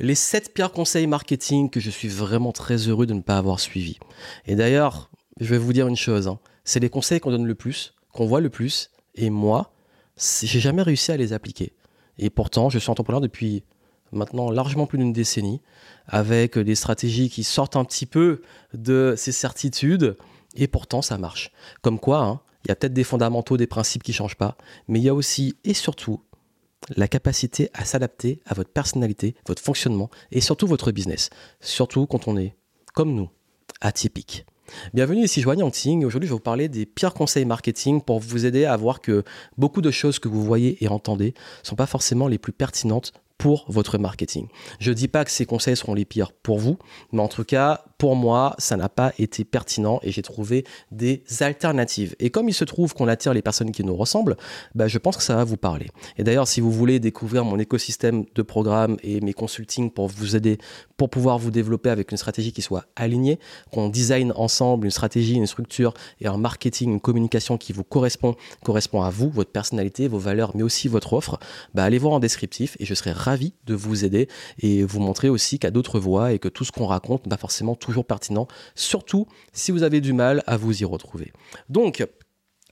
les 7 pires conseils marketing que je suis vraiment très heureux de ne pas avoir suivis. Et d'ailleurs, je vais vous dire une chose, hein. c'est les conseils qu'on donne le plus, qu'on voit le plus, et moi, j'ai jamais réussi à les appliquer. Et pourtant, je suis entrepreneur depuis maintenant largement plus d'une décennie, avec des stratégies qui sortent un petit peu de ces certitudes, et pourtant ça marche. Comme quoi, hein, il y a peut-être des fondamentaux, des principes qui ne changent pas, mais il y a aussi et surtout la capacité à s'adapter à votre personnalité, votre fonctionnement et surtout votre business. Surtout quand on est, comme nous, atypique. Bienvenue ici Joanie Anting. Aujourd'hui, je vais vous parler des pires conseils marketing pour vous aider à voir que beaucoup de choses que vous voyez et entendez ne sont pas forcément les plus pertinentes pour votre marketing. Je ne dis pas que ces conseils seront les pires pour vous, mais en tout cas, pour moi, ça n'a pas été pertinent et j'ai trouvé des alternatives. Et comme il se trouve qu'on attire les personnes qui nous ressemblent, bah, je pense que ça va vous parler. Et d'ailleurs, si vous voulez découvrir mon écosystème de programmes et mes consultings pour vous aider, pour pouvoir vous développer avec une stratégie qui soit alignée, qu'on design ensemble une stratégie, une structure et un marketing, une communication qui vous correspond, correspond à vous, votre personnalité, vos valeurs, mais aussi votre offre, bah, allez voir en descriptif et je serai ravi de vous aider et vous montrer aussi qu'il y a d'autres voies et que tout ce qu'on raconte n'est pas forcément toujours pertinent, surtout si vous avez du mal à vous y retrouver. Donc,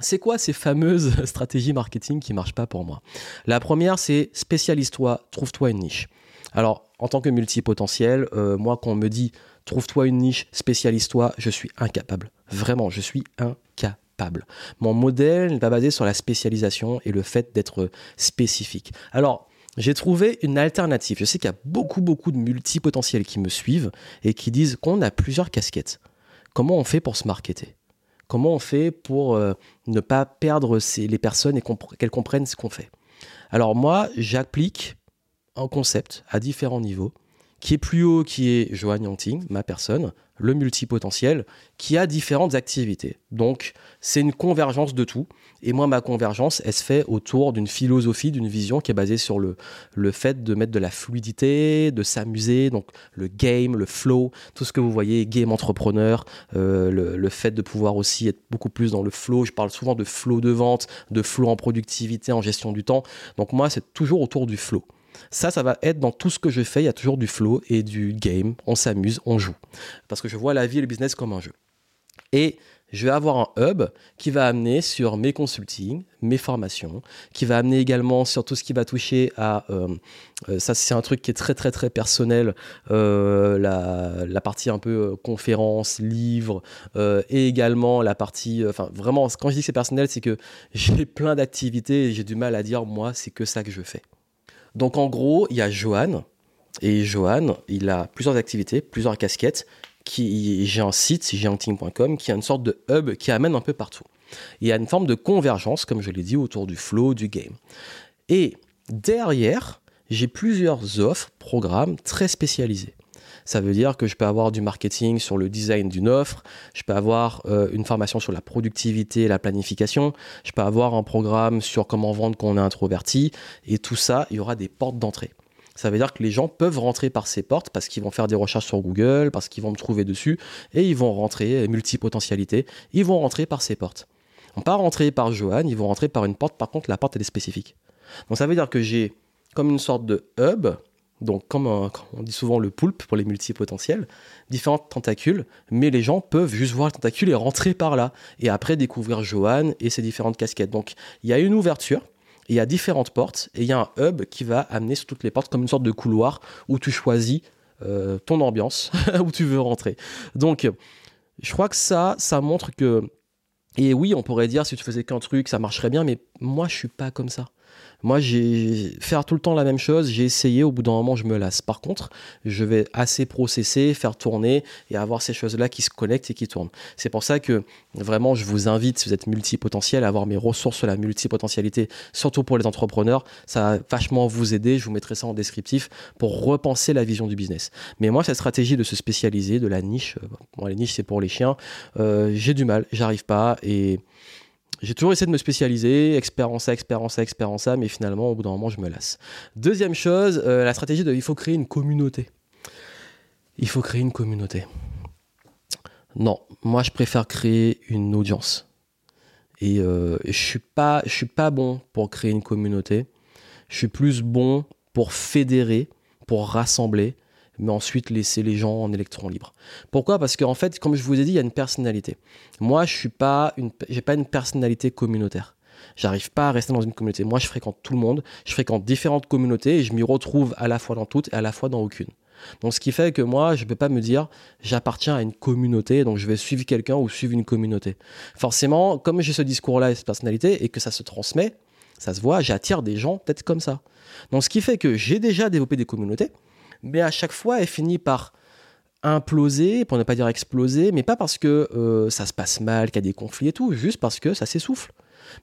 c'est quoi ces fameuses stratégies marketing qui marchent pas pour moi? La première, c'est spécialise-toi, trouve-toi une niche. Alors, en tant que multipotentiel, euh, moi, quand on me dit trouve-toi une niche, spécialise-toi, je suis incapable. Vraiment, je suis incapable. Mon modèle n'est pas basé sur la spécialisation et le fait d'être spécifique. Alors, j'ai trouvé une alternative. Je sais qu'il y a beaucoup, beaucoup de multipotentiels qui me suivent et qui disent qu'on a plusieurs casquettes. Comment on fait pour se marketer? Comment on fait pour euh, ne pas perdre les personnes et qu'elles comprennent ce qu'on fait? Alors moi, j'applique un concept à différents niveaux qui est plus haut, qui est Johan Yangting, ma personne, le multipotentiel, qui a différentes activités. Donc, c'est une convergence de tout. Et moi, ma convergence, elle se fait autour d'une philosophie, d'une vision qui est basée sur le, le fait de mettre de la fluidité, de s'amuser, donc le game, le flow, tout ce que vous voyez, game entrepreneur, euh, le, le, fait de pouvoir aussi être beaucoup plus dans le flow. Je parle souvent de flow de vente, de flow en productivité, en gestion du temps. Donc, moi, c'est toujours autour du flow. Ça, ça va être dans tout ce que je fais, il y a toujours du flow et du game. On s'amuse, on joue. Parce que je vois la vie et le business comme un jeu. Et je vais avoir un hub qui va amener sur mes consultings, mes formations, qui va amener également sur tout ce qui va toucher à, euh, euh, ça c'est un truc qui est très très très personnel, euh, la, partie un peu conférence, livre, et également la partie, enfin vraiment, quand je dis que c'est personnel, c'est que j'ai plein d'activités et j'ai du mal à dire, moi, c'est que ça que je fais. Donc en gros, il y a Johan. Et Johan, il a plusieurs activités, plusieurs casquettes. Qui, j'ai un site, gianting.com, qui a une sorte de hub qui amène un peu partout. Il y a une forme de convergence, comme je l'ai dit, autour du flow, du game. Et derrière, j'ai plusieurs offres, programmes très spécialisés. Ça veut dire que je peux avoir du marketing sur le design d'une offre, je peux avoir euh, une formation sur la productivité et la planification, je peux avoir un programme sur comment vendre quand on est introverti, et tout ça, il y aura des portes d'entrée. Ça veut dire que les gens peuvent rentrer par ces portes parce qu'ils vont faire des recherches sur Google, parce qu'ils vont me trouver dessus, et ils vont rentrer, multipotentialité, ils vont rentrer par ces portes. On pas rentrer par Johan, ils vont rentrer par une porte, par contre la porte elle est spécifique. Donc ça veut dire que j'ai comme une sorte de hub donc, comme, on dit souvent le poulpe pour les multipotentiels, différentes tentacules, mais les gens peuvent juste voir les tentacules et rentrer par là, et après découvrir Johan et ses différentes casquettes. Donc, il y a une ouverture, il y a différentes portes, et il y a un hub qui va amener sur toutes les portes comme une sorte de couloir où tu choisis euh, ton ambiance, où tu veux rentrer. Donc, je crois que ça, ça montre que. Et oui, on pourrait dire si tu faisais qu'un truc, ça marcherait bien, mais moi, je suis pas comme ça. Moi, j'ai faire tout le temps la même chose, j'ai essayé, au bout d'un moment, je me lasse. Par contre, je vais assez processer, faire tourner et avoir ces choses-là qui se connectent et qui tournent. C'est pour ça que vraiment, je vous invite, si vous êtes multipotentiel, à avoir mes ressources sur la multipotentialité, surtout pour les entrepreneurs. Ça va vachement vous aider. Je vous mettrai ça en descriptif pour repenser la vision du business. Mais moi, cette stratégie de se spécialiser, de la niche, euh, bon, les niches, c'est pour les chiens, euh, j'ai du mal, j'arrive pas et j'ai toujours essayé de me spécialiser, expert en ça, expert en ça, expert en ça, mais finalement, au bout d'un moment, je me lasse. Deuxième chose, euh, la stratégie de il faut créer une communauté. Il faut créer une communauté. Non, moi, je préfère créer une audience. Et euh, je suis je suis pas bon pour créer une communauté. Je suis plus bon pour fédérer, pour rassembler, mais ensuite laisser les gens en électrons libres. Pourquoi? Parce qu'en fait, comme je vous ai dit, il y a une personnalité. Moi, je suis pas une, j'ai pas une personnalité communautaire. J'arrive pas à rester dans une communauté. Moi, je fréquente tout le monde, je fréquente différentes communautés et je m'y retrouve à la fois dans toutes et à la fois dans aucune. Donc, ce qui fait que moi, je ne peux pas me dire j'appartiens à une communauté, donc je vais suivre quelqu'un ou suivre une communauté. Forcément, comme j'ai ce discours-là et cette personnalité et que ça se transmet, ça se voit, j'attire des gens peut-être comme ça. Donc, ce qui fait que j'ai déjà développé des communautés, mais à chaque fois, elle finit par imploser, pour ne pas dire exploser, mais pas parce que euh, ça se passe mal, qu'il y a des conflits et tout, juste parce que ça s'essouffle.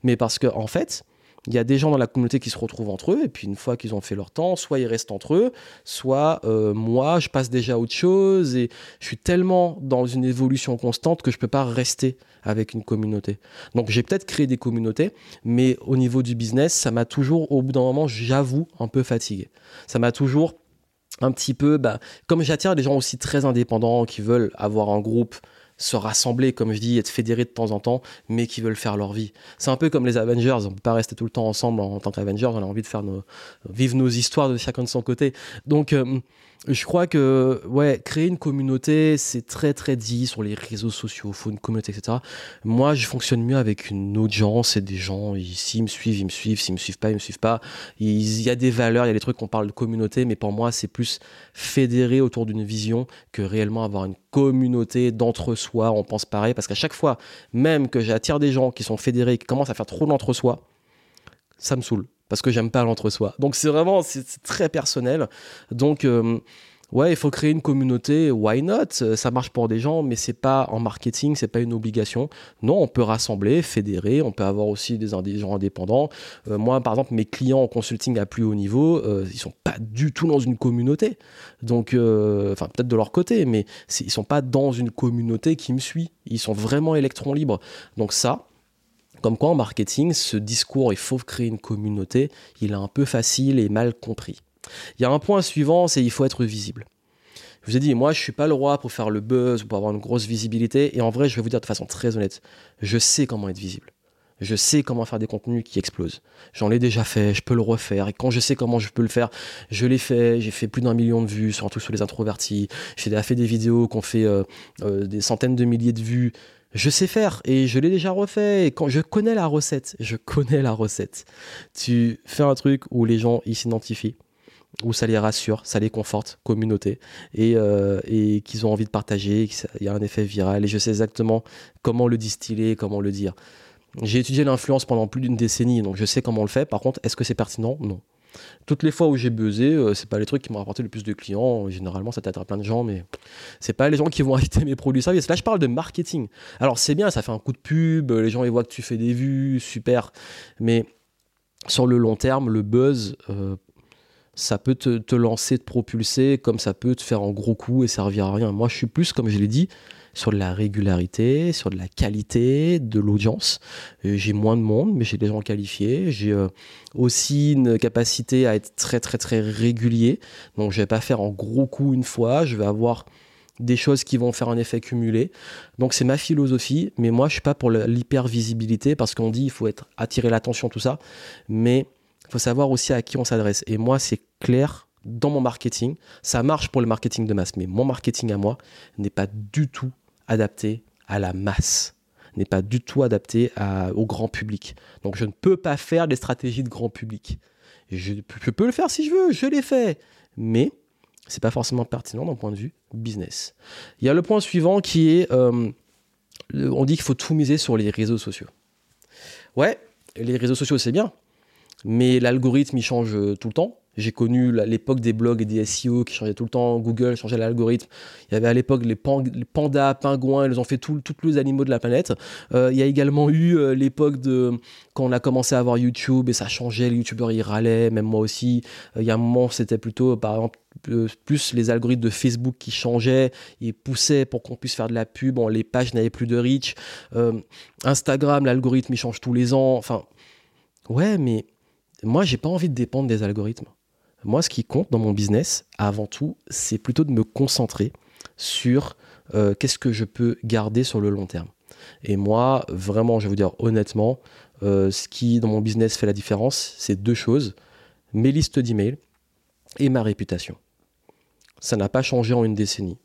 Mais parce qu'en en fait, il y a des gens dans la communauté qui se retrouvent entre eux, et puis une fois qu'ils ont fait leur temps, soit ils restent entre eux, soit euh, moi, je passe déjà à autre chose, et je suis tellement dans une évolution constante que je ne peux pas rester avec une communauté. Donc j'ai peut-être créé des communautés, mais au niveau du business, ça m'a toujours, au bout d'un moment, j'avoue, un peu fatigué. Ça m'a toujours un petit peu, bah, comme j'attire des gens aussi très indépendants qui veulent avoir un groupe, se rassembler, comme je dis, être fédérés de temps en temps, mais qui veulent faire leur vie. C'est un peu comme les Avengers, on peut pas rester tout le temps ensemble en, tant qu'Avengers, on a envie de faire nos, vivre nos histoires de chacun de son côté. Donc, euh, je crois que ouais, créer une communauté, c'est très très dit sur les réseaux sociaux, faut une communauté, etc. Moi, je fonctionne mieux avec une audience et des gens, s'ils me suivent, ils me suivent, s'ils me suivent pas, ils me suivent pas. Il y a des valeurs, il y a des trucs qu'on parle de communauté, mais pour moi, c'est plus fédérer autour d'une vision que réellement avoir une communauté d'entre-soi, on pense pareil, parce qu'à chaque fois, même que j'attire des gens qui sont fédérés, qui commencent à faire trop d'entre-soi, ça me saoule parce que j'aime pas l'entre-soi. Donc c'est vraiment c'est très personnel. Donc euh, ouais, il faut créer une communauté, why not? Ça marche pour des gens, mais c'est pas en marketing, c'est pas une obligation. Non, on peut rassembler, fédérer, on peut avoir aussi des, gens indépendants. Euh, moi, par exemple, mes clients en consulting à plus haut niveau, euh, ils sont pas du tout dans une communauté. Donc, enfin peut-être de leur côté, mais ils sont pas dans une communauté qui me suit. Ils sont vraiment électrons libres. Donc ça, comme quoi en marketing, ce discours, il faut créer une communauté, il est un peu facile et mal compris. Il y a un point suivant, c'est il faut être visible. Je vous ai dit, moi, je suis pas le roi pour faire le buzz ou pour avoir une grosse visibilité. Et en vrai, je vais vous dire de façon très honnête, je sais comment être visible. Je sais comment faire des contenus qui explosent. J'en ai déjà fait, je peux le refaire. Et quand je sais comment je peux le faire, je l'ai fait. J'ai fait plus d'un million de vues, surtout sur les introvertis. J'ai fait des vidéos qui ont fait euh, euh, des centaines de milliers de vues je sais faire et je l'ai déjà refait. Et quand je connais la recette, je connais la recette. Tu fais un truc où les gens ils s'identifient, où ça les rassure, ça les conforte, communauté, et, euh, et qu'ils ont envie de partager, il y a un effet viral. Et je sais exactement comment le distiller, comment le dire. J'ai étudié l'influence pendant plus d'une décennie, donc je sais comment on le fait. Par contre, est-ce que c'est pertinent? Non. Toutes les fois où j'ai buzzé, euh, c'est pas les trucs qui m'ont rapporté le plus de clients. Généralement, ça t'attire plein de gens, mais c'est pas les gens qui vont acheter mes produits services. Là, je parle de marketing. Alors, c'est bien, ça fait un coup de pub, les gens ils voient que tu fais des vues, super. Mais sur le long terme, le buzz, euh, ça peut te, te, lancer, te propulser, comme ça peut te faire un gros coup et servir à rien. Moi, je suis plus, comme je l'ai dit, sur de la régularité, sur de la qualité de l'audience. Euh, j'ai moins de monde, mais j'ai des gens qualifiés. J'ai euh, aussi une capacité à être très très très régulier. Donc je vais pas faire en gros coup une fois, je vais avoir des choses qui vont faire un effet cumulé. Donc c'est ma philosophie, mais moi je suis pas pour l'hyper visibilité parce qu'on dit il faut être attirer l'attention tout ça, mais il faut savoir aussi à qui on s'adresse. Et moi c'est clair dans mon marketing, ça marche pour le marketing de masse, mais mon marketing à moi n'est pas du tout adapté à la masse, n'est pas du tout adapté au grand public. Donc je ne peux pas faire des stratégies de grand public. Je, peux le faire si je veux, je l'ai fait. Mais c'est pas forcément pertinent d'un point de vue business. Il y a le point suivant qui est, euh, on dit qu'il faut tout miser sur les réseaux sociaux. Ouais, les réseaux sociaux c'est bien, mais l'algorithme il change euh, tout le temps. J'ai connu l'époque des blogs et des SEO qui changeaient tout le temps. Google changeait l'algorithme. Il y avait à l'époque les, pandas, pingouins, ils ont fait tous les animaux de la planète. Euh, il y a également eu euh, l'époque de quand on a commencé à avoir YouTube et ça changeait, les youtubeurs ils râlaient, même moi aussi. Il y a un moment, c'était plutôt, par exemple, plus les algorithmes de Facebook qui changeaient, ils poussaient pour qu'on puisse faire de la pub, les pages n'avaient plus de reach. Instagram, l'algorithme il change tous les ans. Enfin, ouais, mais moi j'ai pas envie de dépendre des algorithmes. Moi, ce qui compte dans mon business, avant tout, c'est plutôt de me concentrer sur euh, qu'est-ce que je peux garder sur le long terme. Et moi, vraiment, je vais vous dire honnêtement, euh, ce qui dans mon business fait la différence, c'est deux choses mes listes d'emails et ma réputation. ça n'a pas changé en une décennie.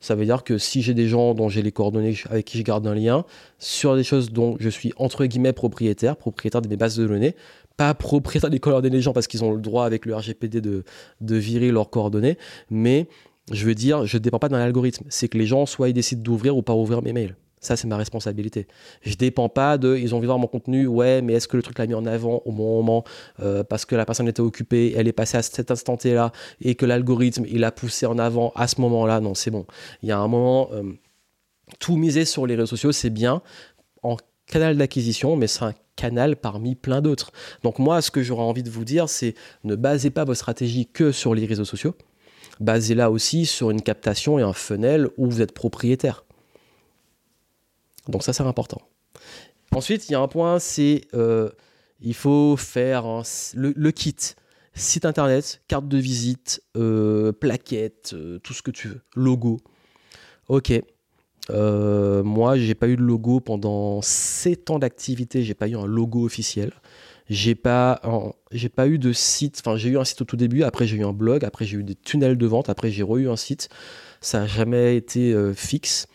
Ça veut dire que si j'ai des gens dont j'ai les coordonnées, avec qui je garde un lien, sur des choses dont je suis entre guillemets propriétaire, propriétaire de mes bases de données, pas propriétaire des coordonnées des gens parce qu'ils ont le droit avec le RGPD de, virer leurs coordonnées, mais je veux dire, je ne dépends pas d'un algorithme. C'est que les gens, soit ils décident d'ouvrir ou pas ouvrir mes mails. Ça, c'est ma responsabilité. Je dépends pas de, ils ont vu voir mon contenu, ouais, mais est-ce que le truc l'a mis en avant au bon moment euh, parce que la personne était occupée, elle est passée à cet instant là et que l'algorithme, il a poussé en avant à ce moment-là Non, c'est bon. Il y a un moment, euh, tout miser sur les réseaux sociaux, c'est bien en canal d'acquisition, mais c'est un canal parmi plein d'autres. Donc moi, ce que j'aurais envie de vous dire, c'est ne basez pas votre stratégie que sur les réseaux sociaux. Basez-la aussi sur une captation et un funnel où vous êtes propriétaire. Donc ça, c'est important. Ensuite, il y a un point, c'est euh, il faut faire le, kit. Site internet, carte de visite, euh, plaquette, euh, tout ce que tu veux, logo. Ok. moi, j'ai pas eu de logo pendant 7 ans d'activité, j'ai pas eu un logo officiel. J'ai pas, pas eu de site. Enfin, j'ai eu un site au tout début. Après, j'ai eu un blog. Après, j'ai eu des tunnels de vente. Après, j'ai re eu un site. Ça n'a jamais été fixe.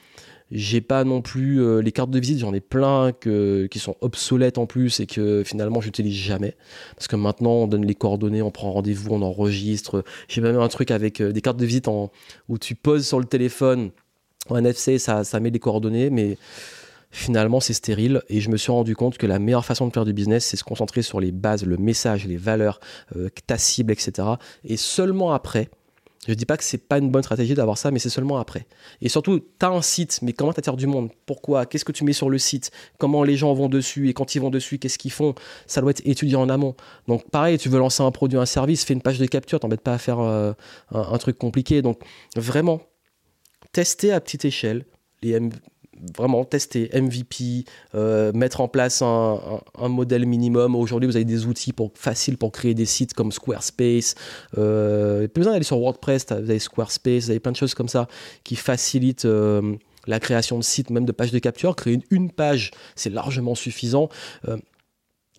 J'ai pas non plus euh, les cartes de visite, j'en ai plein que, qui sont obsolètes en plus et que finalement j'utilise jamais. Parce que maintenant on donne les coordonnées, on prend rendez-vous, on enregistre. J'ai même un truc avec euh, des cartes de visite en, où tu poses sur le téléphone en NFC, ça, ça met des coordonnées, mais finalement c'est stérile et je me suis rendu compte que la meilleure façon de faire du business c'est se concentrer sur les bases, le message, les valeurs, euh, ta cible, etc. Et seulement après, je ne dis pas que c'est pas une bonne stratégie d'avoir ça, mais c'est seulement après. Et surtout, tu as un site, mais comment t'attires du monde? Pourquoi? Qu'est-ce que tu mets sur le site? Comment les gens vont dessus? Et quand ils vont dessus, qu'est-ce qu'ils font? Ça doit être étudié en amont. Donc pareil, tu veux lancer un produit, un service, fais une page de capture, t'embête pas à faire euh, un, truc compliqué. Donc vraiment, tester à petite échelle les, vraiment tester MVP, euh, mettre en place un, modèle minimum. Aujourd'hui, vous avez des outils pour, faciles pour créer des sites comme Squarespace. Euh, plus besoin d'aller sur WordPress, vous avez Squarespace, vous avez plein de choses comme ça qui facilitent euh, la création de sites, même de pages de capture. Créer une, page, c'est largement suffisant. Euh,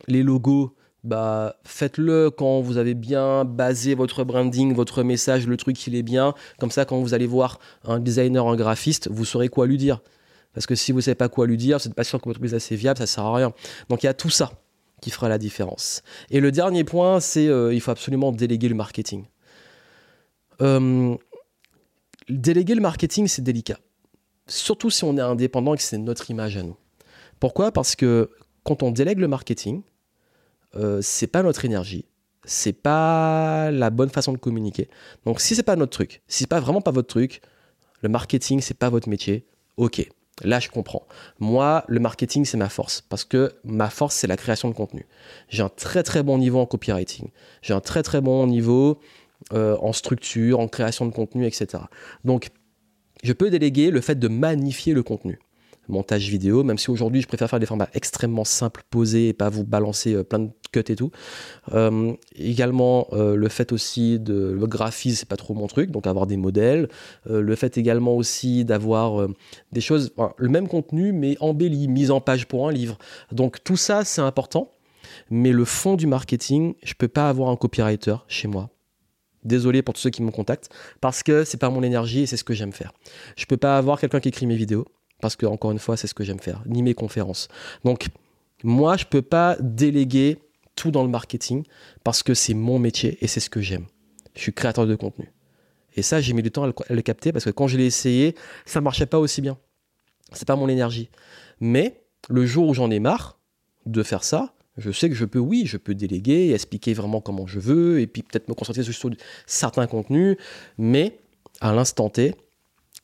les logos, bah, faites-le quand vous avez bien basé votre branding, votre message, le truc il est bien. Comme ça, quand vous allez voir un designer, un graphiste, vous saurez quoi lui dire. Parce que si vous ne savez pas quoi lui dire, vous n'êtes pas sûr que votre business est viable, ça ne sert à rien. Donc il y a tout ça qui fera la différence. Et le dernier point, c'est euh, il faut absolument déléguer le marketing. Euh, déléguer le marketing, c'est délicat. Surtout si on est indépendant et que c'est notre image à nous. Pourquoi? Parce que quand on délègue le marketing, euh, c'est pas notre énergie, c'est pas la bonne façon de communiquer. Donc si c'est pas notre truc, si c'est pas vraiment pas votre truc, le marketing c'est pas votre métier, ok, Là, je comprends. Moi, le marketing, c'est ma force. Parce que ma force, c'est la création de contenu. J'ai un très très bon niveau en copywriting. J'ai un très très bon niveau euh, en structure, en création de contenu, etc. Donc, je peux déléguer le fait de magnifier le contenu montage vidéo, même si aujourd'hui je préfère faire des formats extrêmement simples, posés et pas vous balancer euh, plein de cuts et tout. Euh, également, euh, le fait aussi de le graphisme, c'est pas trop mon truc, donc avoir des modèles. le fait également aussi d'avoir des choses, le même contenu mais embelli, mise en page pour un livre. Donc tout ça, c'est important. Mais le fond du marketing, je peux pas avoir un copywriter chez moi. Désolé pour tous ceux qui me contactent, parce que c'est pas mon énergie et c'est ce que j'aime faire. Je peux pas avoir quelqu'un qui écrit mes vidéos parce que encore une fois, c'est ce que j'aime faire, ni mes conférences. Donc, moi, je peux pas déléguer tout dans le marketing parce que c'est mon métier et c'est ce que j'aime. Je suis créateur de contenu. Et ça, j'ai mis du temps à le, capter parce que quand je l'ai essayé, ça marchait pas aussi bien. C'est pas mon énergie. Mais le jour où j'en ai marre de faire ça, je sais que je peux, oui, je peux déléguer, expliquer vraiment comment je veux, et puis peut-être me concentrer sur certains contenus, mais à l'instant T,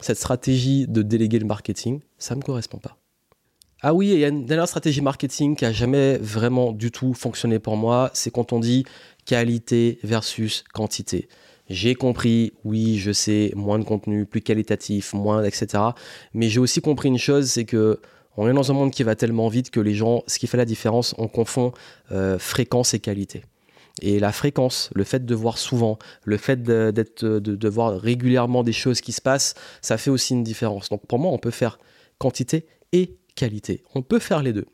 cette stratégie de déléguer le marketing, ça ne me correspond pas. Ah oui, il y a une dernière stratégie marketing qui a jamais vraiment du tout fonctionné pour moi, c'est quand on dit qualité versus quantité. J'ai compris, oui, je sais, moins de contenu, plus qualitatif, moins, etc. Mais j'ai aussi compris une chose, c'est que on est dans un monde qui va tellement vite que les gens, ce qui fait la différence, on confond euh, fréquence et qualité. Et la fréquence, le fait de voir souvent, le fait d'être, de, voir régulièrement des choses qui se passent, ça fait aussi une différence. Donc pour moi, on peut faire quantité et qualité. On peut faire les deux.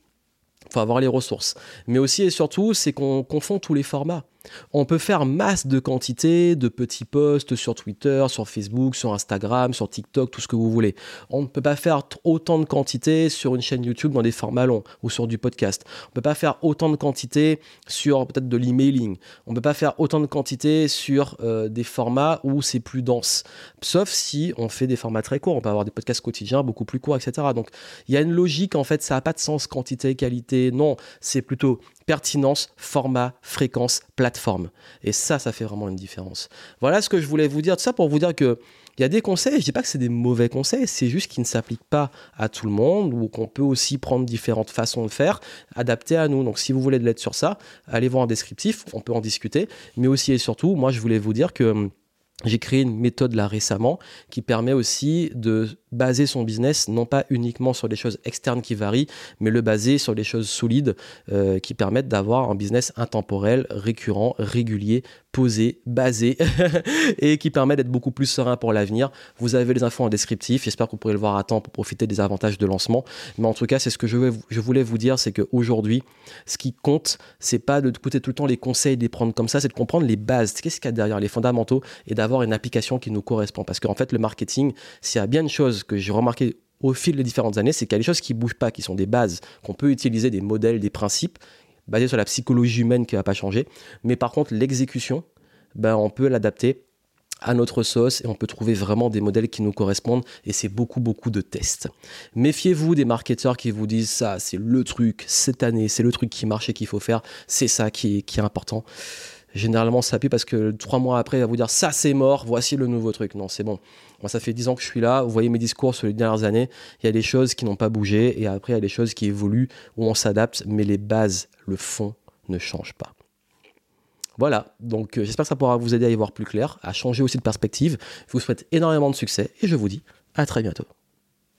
Il faut avoir les ressources. Mais aussi et surtout, c'est qu'on confond tous les formats. On peut faire masse de quantité de petits posts sur Twitter, sur Facebook, sur Instagram, sur TikTok, tout ce que vous voulez. On ne peut pas faire autant de quantité sur une chaîne YouTube dans des formats longs ou sur du podcast. On ne peut pas faire autant de quantité sur peut-être de l'emailing. On ne peut pas faire autant de quantité sur euh, des formats où c'est plus dense. Sauf si on fait des formats très courts. On peut avoir des podcasts quotidiens beaucoup plus courts, etc. Donc il y a une logique en fait, ça n'a pas de sens quantité, qualité. Non, c'est plutôt pertinence, format, fréquence, plateforme. Et ça, ça fait vraiment une différence. Voilà ce que je voulais vous dire. Tout ça pour vous dire que il y a des conseils, je dis pas que c'est des mauvais conseils, c'est juste qu'ils ne s'appliquent pas à tout le monde ou qu'on peut aussi prendre différentes façons de faire, adaptées à nous. Donc si vous voulez de l'aide sur ça, allez voir un descriptif, on peut en discuter. Mais aussi et surtout, moi je voulais vous dire que hum, j'ai créé une méthode là récemment qui permet aussi de baser son business non pas uniquement sur des choses externes qui varient, mais le baser sur des choses solides euh, qui permettent d'avoir un business intemporel, récurrent, régulier, posé, basé et qui permet d'être beaucoup plus serein pour l'avenir. Vous avez les infos en descriptif. J'espère que vous pourrez le voir à temps pour profiter des avantages de lancement. Mais en tout cas, c'est ce que je, voulais vous dire, c'est qu'aujourd'hui, ce qui compte, c'est pas de écouter tout le temps les conseils, de les prendre comme ça, c'est de comprendre les bases. Qu'est-ce qu'il y a derrière les fondamentaux et d'avoir une application qui nous correspond. Parce qu'en fait, le marketing, s'il y a bien une chose que j'ai remarqué au fil des différentes années, c'est qu'il y a des choses qui ne bougent pas, qui sont des bases, qu'on peut utiliser, des modèles, des principes, basés sur la psychologie humaine qui va pas changer. Mais par contre, l'exécution, ben, on peut l'adapter à notre sauce et on peut trouver vraiment des modèles qui nous correspondent et c'est beaucoup beaucoup de tests. Méfiez-vous des marketeurs qui vous disent ça, c'est le truc cette année, c'est le truc qui marche et qu'il faut faire, c'est ça qui qui est important généralement ça pue parce que trois mois après, il va vous dire ça c'est mort, voici le nouveau truc. Non, c'est bon. Moi, ça fait dix ans que je suis là. Vous voyez mes discours sur les dernières années. Il y a des choses qui n'ont pas bougé et après, il y a des choses qui évoluent où on s'adapte, mais les bases, le fond ne change pas. Voilà, donc euh, j'espère que ça pourra vous aider à y voir plus clair, à changer aussi de perspective. Je vous souhaite énormément de succès et je vous dis à très bientôt.